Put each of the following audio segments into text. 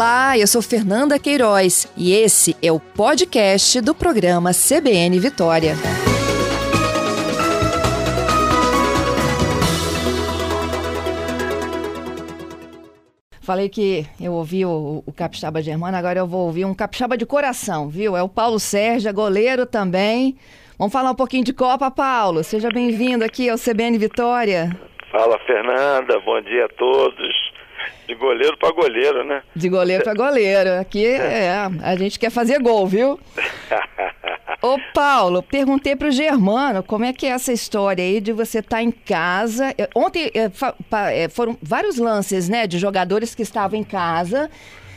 Olá, eu sou Fernanda Queiroz e esse é o podcast do programa CBN Vitória. Falei que eu ouvi o, o Capixaba Germano, agora eu vou ouvir um Capixaba de coração, viu? É o Paulo Sérgio, goleiro também. Vamos falar um pouquinho de Copa, Paulo. Seja bem-vindo aqui ao CBN Vitória. Fala, Fernanda. Bom dia a todos. De goleiro para goleiro, né? De goleiro para goleiro. Aqui é, a gente quer fazer gol, viu? Ô Paulo, perguntei para o Germano como é que é essa história aí de você estar tá em casa. Ontem é, foram vários lances, né, de jogadores que estavam em casa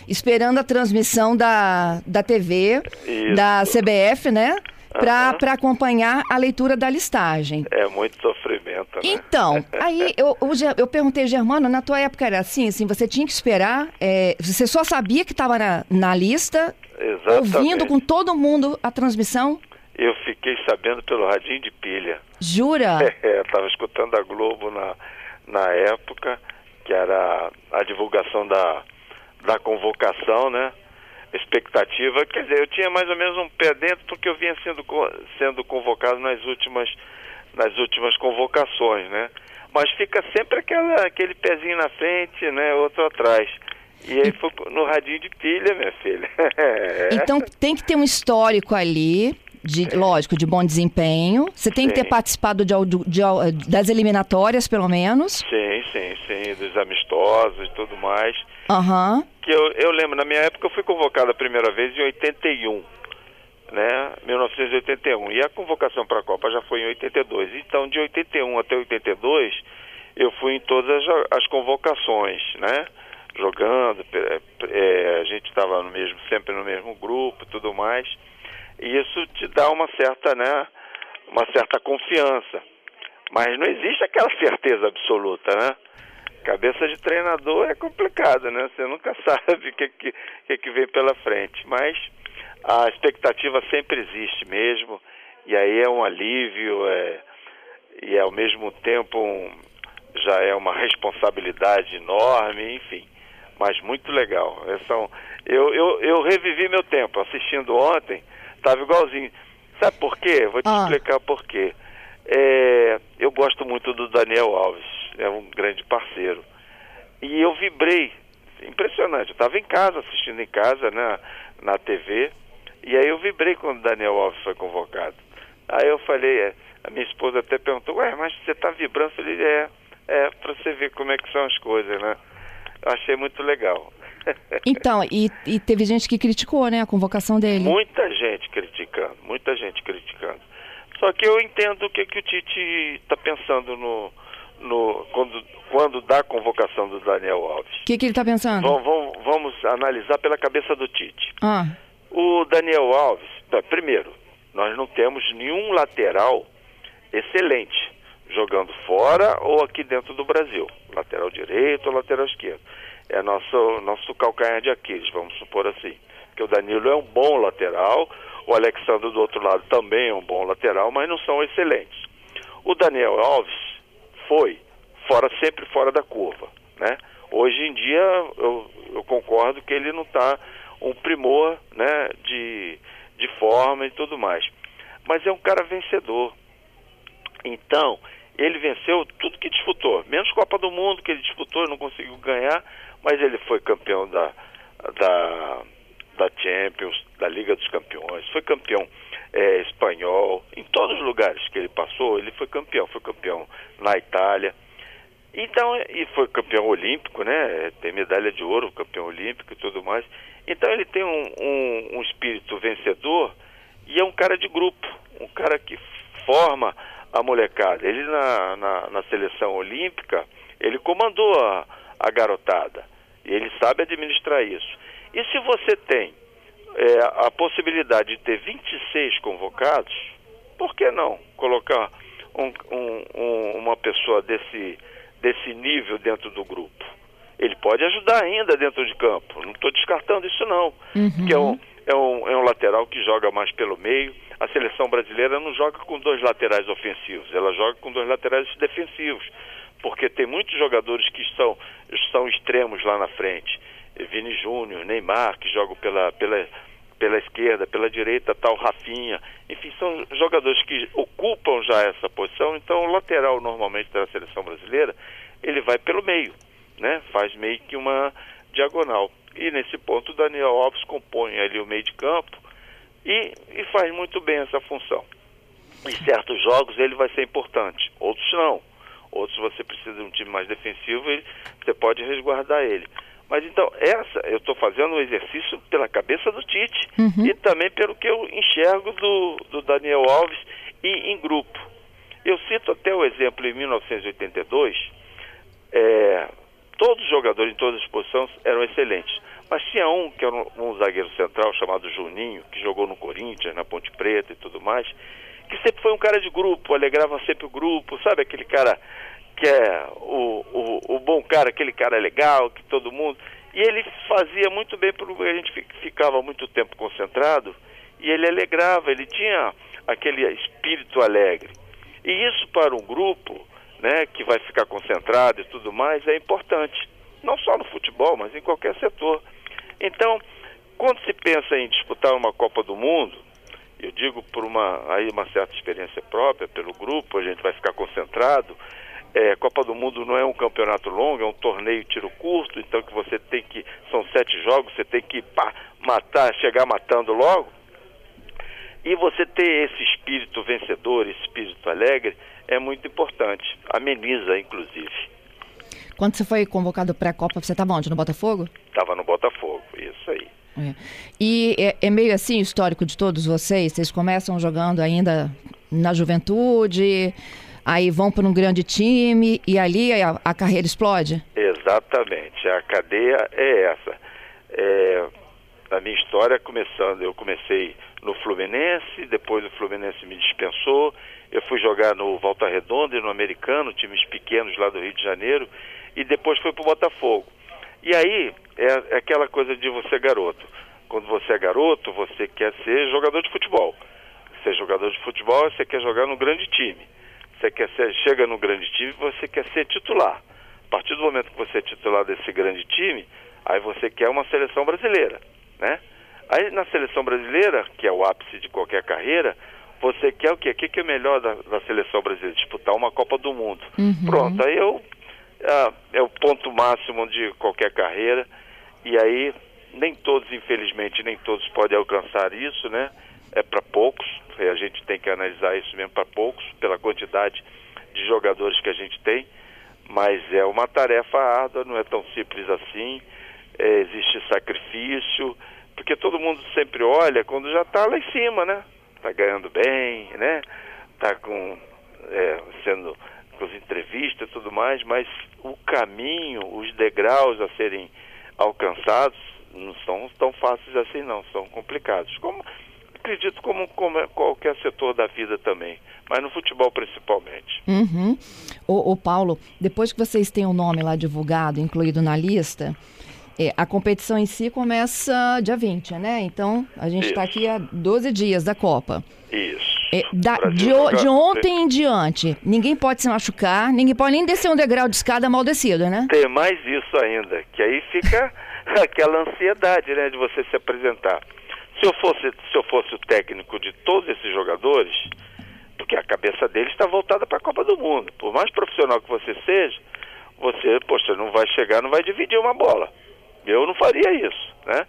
esperando a transmissão da, da TV, Isso. da CBF, né? Para uhum. acompanhar a leitura da listagem. É muito sofrimento, né? Então, aí eu, eu, eu perguntei, Germano, na tua época era assim, assim, você tinha que esperar, é, você só sabia que estava na, na lista, Exatamente. ouvindo com todo mundo a transmissão? Eu fiquei sabendo pelo radinho de pilha. Jura? É, estava escutando a Globo na, na época, que era a divulgação da, da convocação, né? Expectativa. Quer dizer, eu tinha mais ou menos um pé dentro porque eu vinha sendo, sendo convocado nas últimas, nas últimas convocações, né? Mas fica sempre aquela, aquele pezinho na frente, né? Outro atrás. E aí foi no radinho de pilha, minha filha. então tem que ter um histórico ali de, lógico, de bom desempenho. Você tem sim. que ter participado de, de, de, das eliminatórias, pelo menos. Sim, sim, sim, dos amistosos e tudo mais. Uhum. Que eu, eu lembro, na minha época eu fui convocado a primeira vez em 81, né? 1981. E a convocação para a Copa já foi em 82. Então, de 81 até 82, eu fui em todas as, as convocações, né? Jogando, é, a gente estava no mesmo, sempre no mesmo grupo, tudo mais. E isso te dá uma certa, né, uma certa confiança. Mas não existe aquela certeza absoluta, né? Cabeça de treinador é complicado, né? Você nunca sabe o que, que, que, que vem pela frente. Mas a expectativa sempre existe mesmo. E aí é um alívio, é, e ao mesmo tempo um, já é uma responsabilidade enorme, enfim. Mas muito legal. São, eu, eu, eu revivi meu tempo assistindo ontem Tava igualzinho. Sabe por quê? Vou te ah. explicar por quê. É, eu gosto muito do Daniel Alves, é um grande parceiro. E eu vibrei, impressionante. Eu estava em casa, assistindo em casa, né, na TV, e aí eu vibrei quando o Daniel Alves foi convocado. Aí eu falei, é, a minha esposa até perguntou, ué, mas você está vibrando? Eu falei, é, é, para você ver como é que são as coisas, né? Eu achei muito legal. Então, e, e, teve gente que criticou, né, a convocação dele. Muita gente criticando, muita gente criticando. Só que eu entendo o que, que o Tite está pensando no, no, quando, quando dá a convocação do Daniel Alves. O que, que ele está pensando? Vamos, vamos, vamos, analisar pela cabeça do Tite. Ah. O Daniel Alves, primeiro, nós não temos nenhum lateral excelente jogando fora ou aqui dentro do Brasil. Lateral direito ou lateral esquerdo é nosso, nosso calcanhar de Aquiles, vamos supor assim. Porque o Danilo é um bom lateral, o Alexandre do outro lado também é um bom lateral, mas não são excelentes. O Daniel Alves foi fora sempre fora da curva, né? Hoje em dia eu, eu concordo que ele não está um primor, né, de, de forma e tudo mais. Mas é um cara vencedor. Então, ele venceu tudo que disputou, menos Copa do Mundo que ele disputou não conseguiu ganhar, mas ele foi campeão da, da, da Champions, da Liga dos Campeões, foi campeão é, espanhol, em todos os lugares que ele passou, ele foi campeão, foi campeão na Itália. Então, e foi campeão olímpico, né? Tem medalha de ouro, campeão olímpico e tudo mais. Então ele tem um, um, um espírito vencedor e é um cara de grupo, um cara que forma a molecada. Ele na, na, na seleção olímpica, ele comandou a, a garotada. E ele sabe administrar isso. E se você tem é, a possibilidade de ter 26 convocados, por que não colocar um, um, um, uma pessoa desse, desse nível dentro do grupo? Ele pode ajudar ainda dentro de campo. Não estou descartando isso não. Uhum. Que é um, é, um, é um lateral que joga mais pelo meio. A seleção brasileira não joga com dois laterais ofensivos, ela joga com dois laterais defensivos porque tem muitos jogadores que são, são extremos lá na frente. Vini Júnior, Neymar, que jogam pela, pela, pela esquerda, pela direita, tal Rafinha. Enfim, são jogadores que ocupam já essa posição. Então, o lateral, normalmente, da seleção brasileira, ele vai pelo meio, né? Faz meio que uma diagonal. E nesse ponto, o Daniel Alves compõe ali o meio de campo e, e faz muito bem essa função. Em certos jogos ele vai ser importante, outros não. Outros você precisa de um time mais defensivo e você pode resguardar ele. Mas então, essa, eu estou fazendo um exercício pela cabeça do Tite uhum. e também pelo que eu enxergo do, do Daniel Alves e em grupo. Eu cito até o exemplo em 1982, é, todos os jogadores em todas as posições eram excelentes. Mas tinha um que era um, um, zagueiro central chamado Juninho, que jogou no Corinthians, na Ponte Preta e tudo mais, que sempre foi um cara de grupo, alegrava sempre o grupo, sabe aquele cara que é o, o, o bom cara, aquele cara legal, que todo mundo. E ele fazia muito bem porque a gente ficava muito tempo concentrado e ele alegrava, ele tinha aquele espírito alegre. E isso para um grupo, né, que vai ficar concentrado e tudo mais, é importante. Não só no futebol, mas em qualquer setor. Então, quando se pensa em disputar uma Copa do Mundo, eu digo por uma, aí uma certa experiência própria, pelo grupo, a gente vai ficar concentrado, é, Copa do Mundo não é um campeonato longo, é um torneio tiro curto, então que você tem que. São sete jogos, você tem que pá, matar, chegar matando logo. E você ter esse espírito vencedor, esse espírito alegre, é muito importante. Ameniza, inclusive. Quando você foi convocado para a Copa, você estava onde? No Botafogo? Estava no Botafogo, isso aí. É. E é, é, meio assim histórico de todos vocês? Vocês começam jogando ainda na juventude, aí vão para um grande time e ali a, a, carreira explode? Exatamente, a cadeia é essa. É, a minha história começando, eu comecei no Fluminense, depois o Fluminense me dispensou, eu fui jogar no Volta Redonda e no Americano, times pequenos lá do Rio de Janeiro, e depois fui para o Botafogo. E aí é, é aquela coisa de você garoto. Quando você é garoto, você quer ser jogador de futebol. Ser jogador de futebol, você quer jogar no grande time. Você quer ser, chega no grande time, você quer ser titular. A partir do momento que você é titular desse grande time, aí você quer uma seleção brasileira, né? Aí na seleção brasileira, que é o ápice de qualquer carreira, você quer o quê? O que é melhor da, da seleção brasileira? Disputar uma Copa do Mundo. Uhum. Pronto, aí eu, é, é o ponto máximo de qualquer carreira. E aí, nem todos, infelizmente, nem todos podem alcançar isso, né? É para poucos, a gente tem que analisar isso mesmo para poucos, pela quantidade de jogadores que a gente tem, mas é uma tarefa árdua, não é tão simples assim, é, existe sacrifício, porque todo mundo sempre olha quando já está lá em cima, né? Está ganhando bem, né? Está com, é, sendo com as entrevistas e tudo mais, mas o caminho, os degraus a serem alcançados não são tão fáceis assim não, são complicados. Como acredito como, como é qualquer setor da vida também, mas no futebol principalmente. Uhum. O, o Paulo, depois que vocês têm o nome lá divulgado, incluído na lista, é, a competição em si começa dia 20, né? Então, a gente está aqui há 12 dias da Copa. Isso. É, da, de, de, ontem em diante, ninguém pode se machucar, ninguém pode nem descer um degrau de escada mal descido, né? Tem mais isso ainda, que aí fica aquela ansiedade, né, de você se apresentar. Se eu fosse, se eu fosse o técnico de todos esses jogadores, porque a cabeça deles está voltada para a Copa do Mundo. Por mais profissional que você seja, você, poxa, não vai chegar, não vai dividir uma bola. Eu não faria isso, né?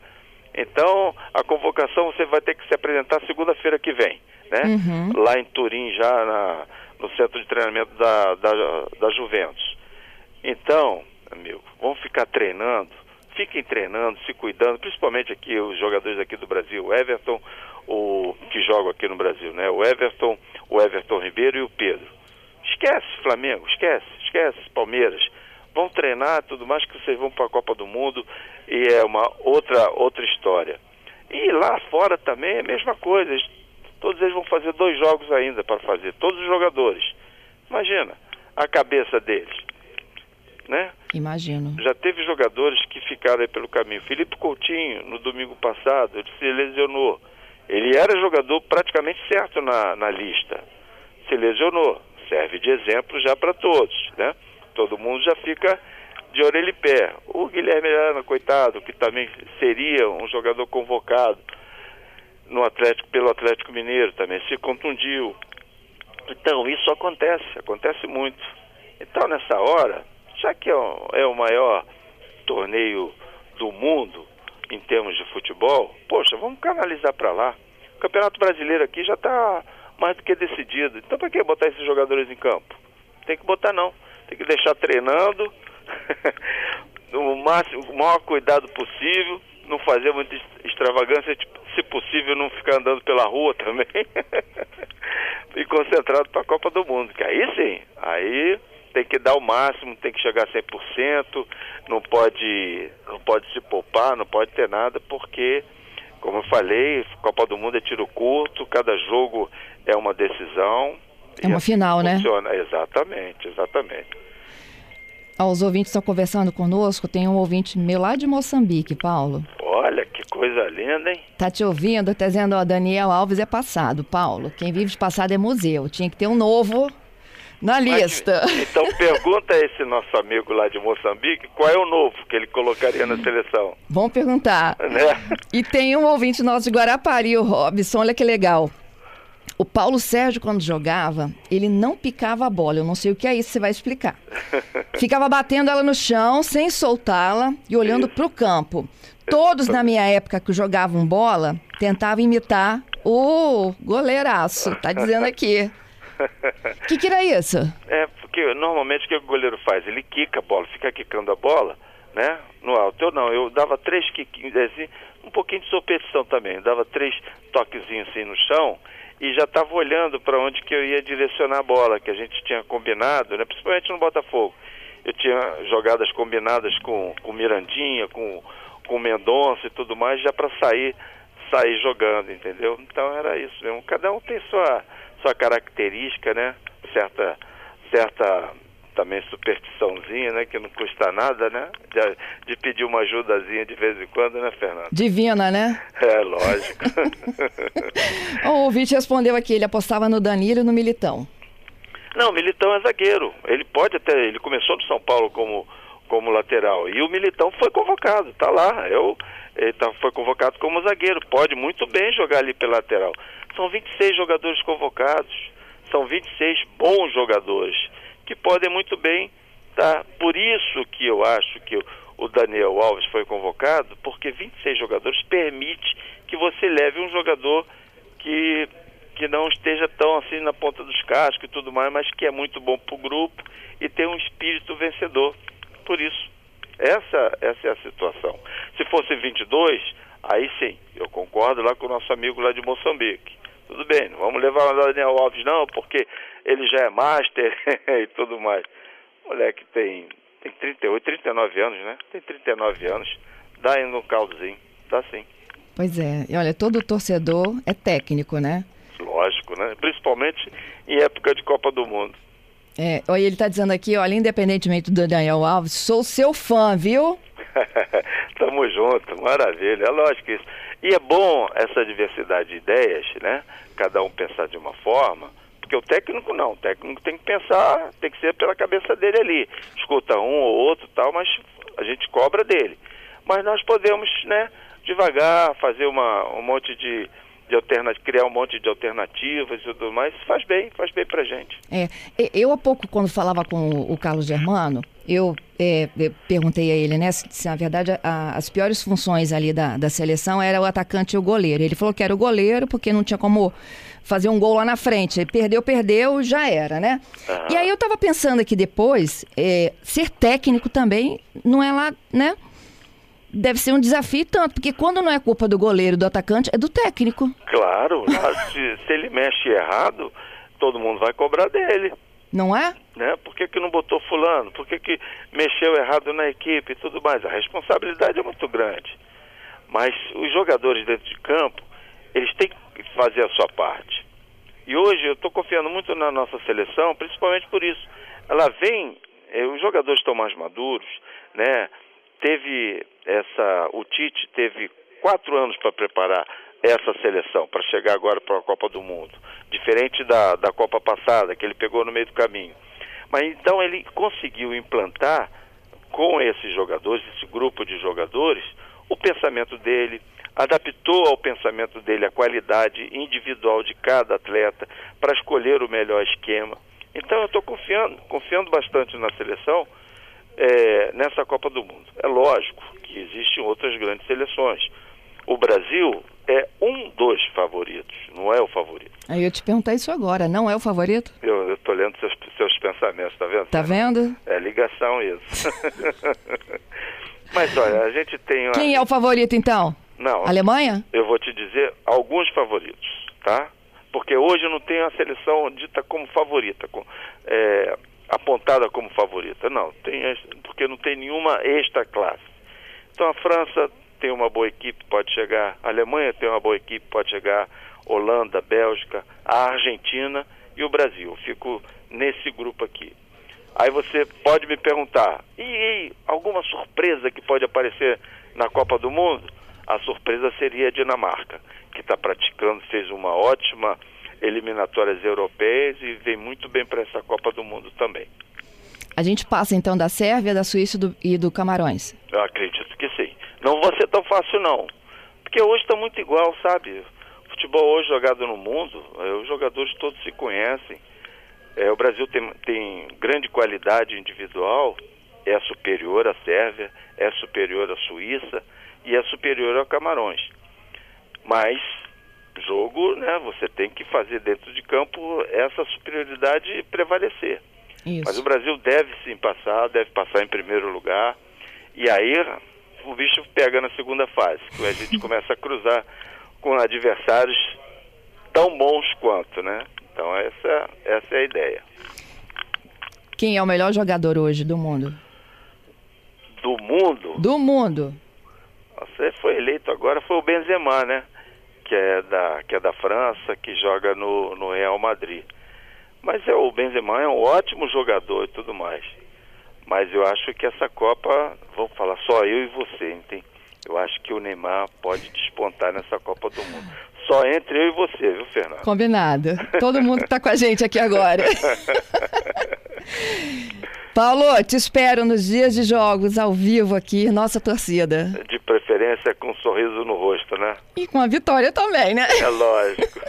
Então, a convocação você vai ter que se apresentar segunda-feira que vem, né? Uhum. Lá em Turim, já na, no centro de treinamento da, da, da Juventus. Então, amigo, vamos ficar treinando, fiquem treinando, se cuidando, principalmente aqui os jogadores aqui do Brasil, o Everton, o que joga aqui no Brasil, né? O Everton, o Everton Ribeiro e o Pedro. Esquece Flamengo, esquece, esquece Palmeiras vão treinar tudo mais que vocês vão para a Copa do Mundo e é uma outra outra história. E lá fora também é a mesma coisa. Todos eles vão fazer dois jogos ainda para fazer, todos os jogadores. Imagina a cabeça deles, né? Imagino. Já teve jogadores que ficaram aí pelo caminho. Felipe Coutinho, no domingo passado, ele se lesionou. Ele era jogador praticamente certo na, na lista. Se lesionou. Serve de exemplo já para todos, né? todo mundo já fica de orelha e pé. O Guilherme Arana, coitado, que também seria um jogador convocado no Atlético pelo Atlético Mineiro, também se contundiu. Então, isso acontece, acontece muito. Então, nessa hora, já que é o, é o maior torneio do mundo em termos de futebol, poxa, vamos canalizar para lá. O Campeonato Brasileiro aqui já está mais do que decidido. Então, para que botar esses jogadores em campo? Tem que botar não. Tem que deixar treinando, o, máximo, o maior cuidado possível, não fazer muita extravagância, tipo, se possível não ficar andando pela rua também. e concentrado para a Copa do Mundo, que aí sim, aí tem que dar o máximo, tem que chegar a 100%, não pode, não pode se poupar, não pode ter nada, porque, como eu falei, Copa do Mundo é tiro curto, cada jogo é uma decisão. É uma final, né? funciona. né? Exatamente, exatamente. Os ouvintes estão conversando conosco. Tem um ouvinte meu lá de Moçambique, Paulo. Olha, que coisa linda, hein? Tá te ouvindo, tá dizendo, ó, Daniel Alves é passado, Paulo. Quem vive de passado é museu. Tinha que ter um novo na lista. Mas, então pergunta a esse nosso amigo lá de Moçambique qual é o novo que ele colocaria na seleção. Vamos perguntar. Né? E tem um ouvinte nosso de Guarapari, o Robson, olha que legal. O Paulo Sérgio, quando jogava, ele não picava a bola. Eu não sei o que é isso, você vai explicar. Ficava batendo ela no chão, sem soltá-la e olhando para o campo. Todos na minha época que jogavam bola tentavam imitar o goleiraço, tá dizendo aqui. O que, que era isso? É, porque normalmente o que o goleiro faz? Ele quica a bola, fica quicando a bola, né? No alto. Eu não, eu dava três quiquinhos, assim, um pouquinho de sopetição também. dava três toquezinhos assim no chão e já estava olhando para onde que eu ia direcionar a bola, que a gente tinha combinado, né? principalmente no Botafogo. Eu tinha jogadas combinadas com, com Mirandinha, com, com Mendonça e tudo mais, já para sair sair jogando, entendeu? Então era isso mesmo. Cada um tem sua, sua característica, né? Certa, certa também superstiçãozinha, né? Que não custa nada, né? De, de, pedir uma ajudazinha de vez em quando, né, Fernando? Divina, né? É, lógico. o ouvinte respondeu aqui, ele apostava no Danilo e no Militão. Não, o Militão é zagueiro. Ele pode até. Ele começou no São Paulo como, como lateral. E o Militão foi convocado, tá lá. Eu, ele tá, foi convocado como zagueiro. Pode muito bem jogar ali pela lateral. São 26 jogadores convocados. São 26 bons jogadores que podem muito bem estar. Por isso que eu acho que o Daniel Alves foi convocado, porque 26 jogadores permite que você leve um jogador que, que não esteja tão assim na ponta dos cascos e tudo mais, mas que é muito bom para o grupo e tem um espírito vencedor. Por isso, essa, essa é a situação. Se fosse 22, aí sim, eu concordo lá com o nosso amigo lá de Moçambique. Tudo bem, não vamos levar o Daniel Alves não, porque ele já é master e tudo mais. Moleque tem, tem 38, 39 anos, né? Tem 39 anos. Dá ainda um caldozinho, dá sim. Pois é, e olha, todo torcedor é técnico, né? Lógico, né? Principalmente em época de Copa do Mundo. É, olha, ele está dizendo aqui, olha, independentemente do Daniel Alves, sou seu fã, viu? Tamo junto, maravilha, é lógico isso. E é bom essa diversidade de ideias, né? Cada um pensar de uma forma, porque o técnico não, o técnico tem que pensar, tem que ser pela cabeça dele ali. Escuta um ou outro tal, mas a gente cobra dele. Mas nós podemos, né, devagar, fazer uma, um monte de, de alternativas, criar um monte de alternativas e tudo mais, faz bem, faz bem pra gente. É, eu há pouco, quando falava com o Carlos Germano, eu, é, perguntei a ele, né, se, se na verdade a, as piores funções ali da, da seleção era o atacante e o goleiro. Ele falou que era o goleiro porque não tinha como fazer um gol lá na frente. Ele perdeu, perdeu, já era, né? Uhum. E aí eu tava pensando aqui depois, é, ser técnico também não é lá, né? Deve ser um desafio tanto, porque quando não é culpa do goleiro, do atacante, é do técnico. Claro, se, se ele mexe errado, todo mundo vai cobrar dele. Não é? Né? Por que, que não botou fulano? Por que, que mexeu errado na equipe e tudo mais? A responsabilidade é muito grande. Mas os jogadores dentro de campo, eles têm que fazer a sua parte. E hoje eu estou confiando muito na nossa seleção, principalmente por isso. Ela vem, eh, os jogadores estão mais maduros, né? teve essa. O Tite teve quatro anos para preparar essa seleção, para chegar agora para a Copa do Mundo. Diferente da, da Copa passada, que ele pegou no meio do caminho. Mas então ele conseguiu implantar com esses jogadores, esse grupo de jogadores, o pensamento dele, adaptou ao pensamento dele a qualidade individual de cada atleta para escolher o melhor esquema. Então eu estou confiando, confiando bastante na seleção é, nessa Copa do Mundo. É lógico que existem outras grandes seleções. O Brasil é um dos favoritos, não é o favorito. Aí eu te perguntar isso agora, não é o favorito? Eu estou lendo seus, seus pensamentos, tá vendo? Tá vendo? É ligação isso. Mas olha, a gente tem. Uma... Quem é o favorito então? Não. Alemanha? Eu vou te dizer alguns favoritos, tá? Porque hoje não tem a seleção dita como favorita, com, é, apontada como favorita. Não, tem, porque não tem nenhuma extra classe. Então a França tem uma boa equipe, pode chegar. A Alemanha tem uma boa equipe, pode chegar. Holanda, Bélgica, a Argentina e o Brasil. Fico nesse grupo aqui. Aí você pode me perguntar, e, e alguma surpresa que pode aparecer na Copa do Mundo? A surpresa seria a Dinamarca, que está praticando, fez uma ótima eliminatórias europeias e vem muito bem para essa Copa do Mundo também. A gente passa então da Sérvia, da Suíça do, e do Camarões? Eu acredito. Não vai ser tão fácil não, porque hoje está muito igual, sabe? Futebol hoje jogado no mundo, é, os jogadores todos se conhecem. É, o Brasil tem, tem grande qualidade individual, é superior à Sérvia, é superior à Suíça e é superior ao Camarões. Mas jogo, né, você tem que fazer dentro de campo essa superioridade prevalecer. Isso. Mas o Brasil deve sim passar, deve passar em primeiro lugar. E aí o bicho pega na segunda fase, que a gente começa a cruzar com adversários tão bons quanto, né? Então essa, essa é a ideia. Quem é o melhor jogador hoje do mundo? Do mundo? Do mundo. Você foi eleito agora, foi o Benzema, né? Que é da, que é da França, que joga no, no Real Madrid. Mas é, o Benzema é um ótimo jogador e tudo mais. Mas eu acho que essa Copa, vamos falar só eu e você, entende? Eu acho que o Neymar pode despontar nessa Copa do Mundo. Só entre eu e você, viu, Fernando? Combinado. Todo mundo que está com a gente aqui agora. Paulo, te espero nos dias de jogos ao vivo aqui, nossa torcida. De preferência com um sorriso no rosto, né? E com a vitória também, né? É lógico.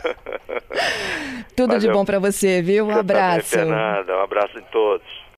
Tudo Valeu. de bom para você, viu? Um abraço. Também, Fernanda. Um abraço em todos.